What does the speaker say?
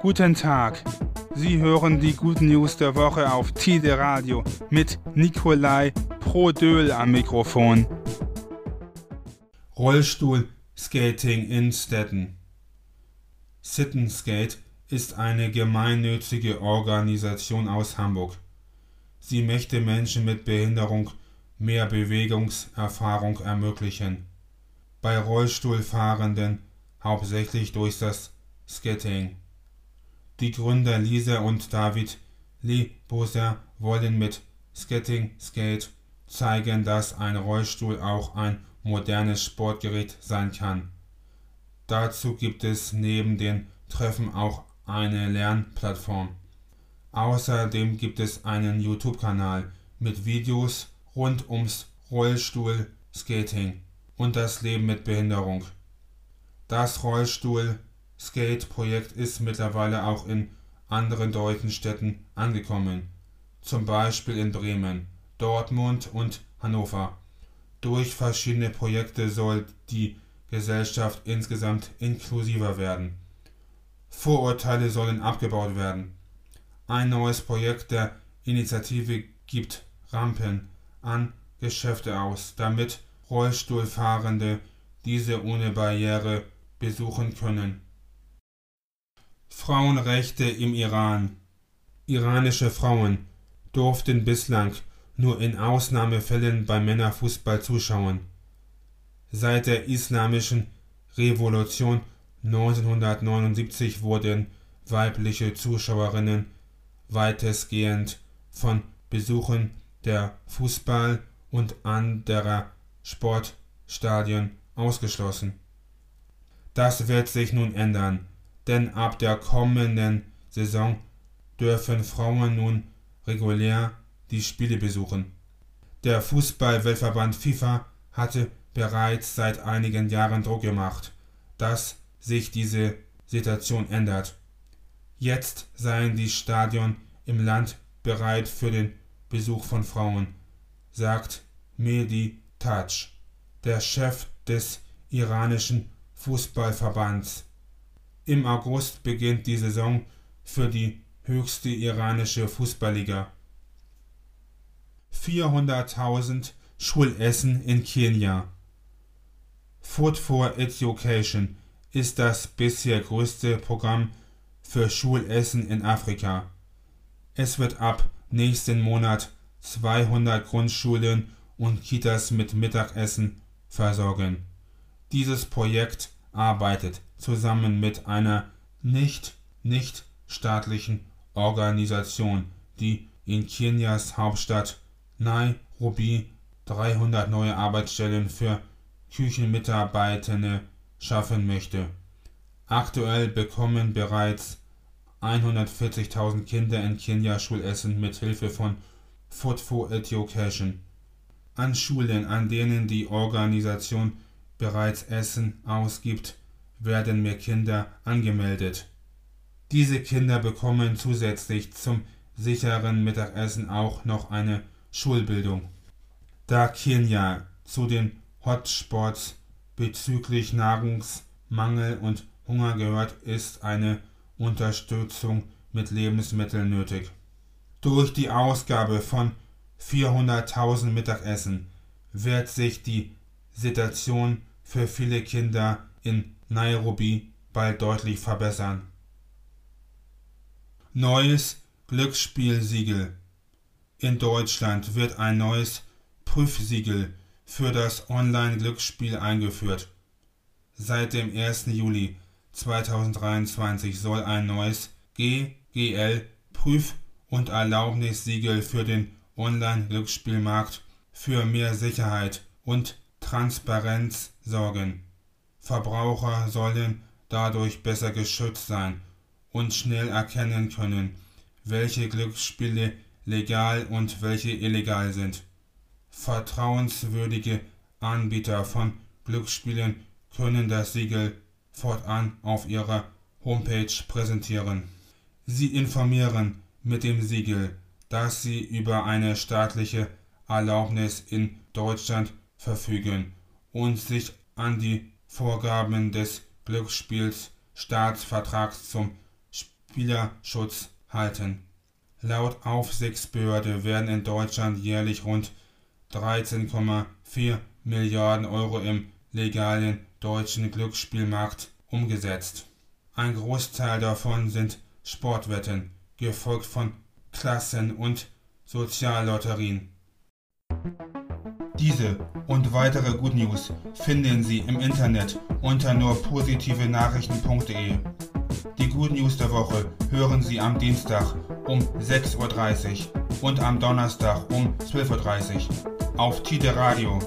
Guten Tag. Sie hören die guten News der Woche auf Tide Radio mit Nikolai Prodöl am Mikrofon. Rollstuhl Skating in Stetten. Sittenskate ist eine gemeinnützige Organisation aus Hamburg. Sie möchte Menschen mit Behinderung mehr Bewegungserfahrung ermöglichen. Bei Rollstuhlfahrenden hauptsächlich durch das Skating. Die Gründer Lisa und David Lee Boser wollen mit Skating Skate zeigen, dass ein Rollstuhl auch ein modernes Sportgerät sein kann. Dazu gibt es neben den Treffen auch eine Lernplattform. Außerdem gibt es einen YouTube-Kanal mit Videos rund ums Rollstuhl-Skating und das Leben mit Behinderung. Das Rollstuhl-Skate-Projekt ist mittlerweile auch in anderen deutschen Städten angekommen, zum Beispiel in Bremen, Dortmund und Hannover. Durch verschiedene Projekte soll die Gesellschaft insgesamt inklusiver werden. Vorurteile sollen abgebaut werden. Ein neues Projekt der Initiative gibt Rampen an Geschäfte aus, damit Rollstuhlfahrende diese ohne Barriere besuchen können. Frauenrechte im Iran Iranische Frauen durften bislang nur in Ausnahmefällen beim Männerfußball zuschauen. Seit der Islamischen Revolution 1979 wurden weibliche Zuschauerinnen weitestgehend von Besuchen der Fußball- und anderer Sportstadien ausgeschlossen. Das wird sich nun ändern, denn ab der kommenden Saison dürfen Frauen nun regulär die Spiele besuchen. Der Fußball-Weltverband FIFA hatte bereits seit einigen Jahren Druck gemacht, dass sich diese Situation ändert. Jetzt seien die Stadion im Land bereit für den Besuch von Frauen, sagt Mehdi Taj, der Chef des iranischen Fußballverbands. Im August beginnt die Saison für die höchste iranische Fußballliga. 400.000 Schulessen in Kenia. Food for Education ist das bisher größte Programm für Schulessen in Afrika. Es wird ab nächsten Monat 200 Grundschulen und Kitas mit Mittagessen versorgen. Dieses Projekt arbeitet zusammen mit einer nicht nicht staatlichen Organisation, die in Kenias Hauptstadt Nairobi 300 neue Arbeitsstellen für Küchenmitarbeitende schaffen möchte. Aktuell bekommen bereits 140.000 Kinder in Kenia Schulessen mit Hilfe von Food for Education. An Schulen, an denen die Organisation bereits Essen ausgibt, werden mehr Kinder angemeldet. Diese Kinder bekommen zusätzlich zum sicheren Mittagessen auch noch eine Schulbildung. Da Kenia zu den Hotspots bezüglich Nahrungsmangel und Hunger gehört, ist eine Unterstützung mit Lebensmitteln nötig. Durch die Ausgabe von 400.000 Mittagessen wird sich die Situation für viele Kinder in Nairobi bald deutlich verbessern. Neues Glücksspielsiegel In Deutschland wird ein neues Prüfsiegel für das Online-Glücksspiel eingeführt. Seit dem 1. Juli 2023 soll ein neues GGL Prüf- und Erlaubnissiegel für den Online-Glücksspielmarkt für mehr Sicherheit und Transparenz sorgen. Verbraucher sollen dadurch besser geschützt sein und schnell erkennen können, welche Glücksspiele legal und welche illegal sind. Vertrauenswürdige Anbieter von Glücksspielen können das Siegel fortan auf ihrer Homepage präsentieren. Sie informieren mit dem Siegel, dass sie über eine staatliche Erlaubnis in Deutschland verfügen und sich an die Vorgaben des Glücksspiels Staatsvertrags zum Spielerschutz halten. Laut Aufsichtsbehörde werden in Deutschland jährlich rund 13,4 Milliarden Euro im legalen deutschen Glücksspielmarkt umgesetzt. Ein Großteil davon sind Sportwetten, gefolgt von Klassen- und Soziallotterien. Diese und weitere Good News finden Sie im Internet unter nur positive Nachrichten.de. Die Good News der Woche hören Sie am Dienstag um 6.30 Uhr und am Donnerstag um 12.30 Uhr auf Tide Radio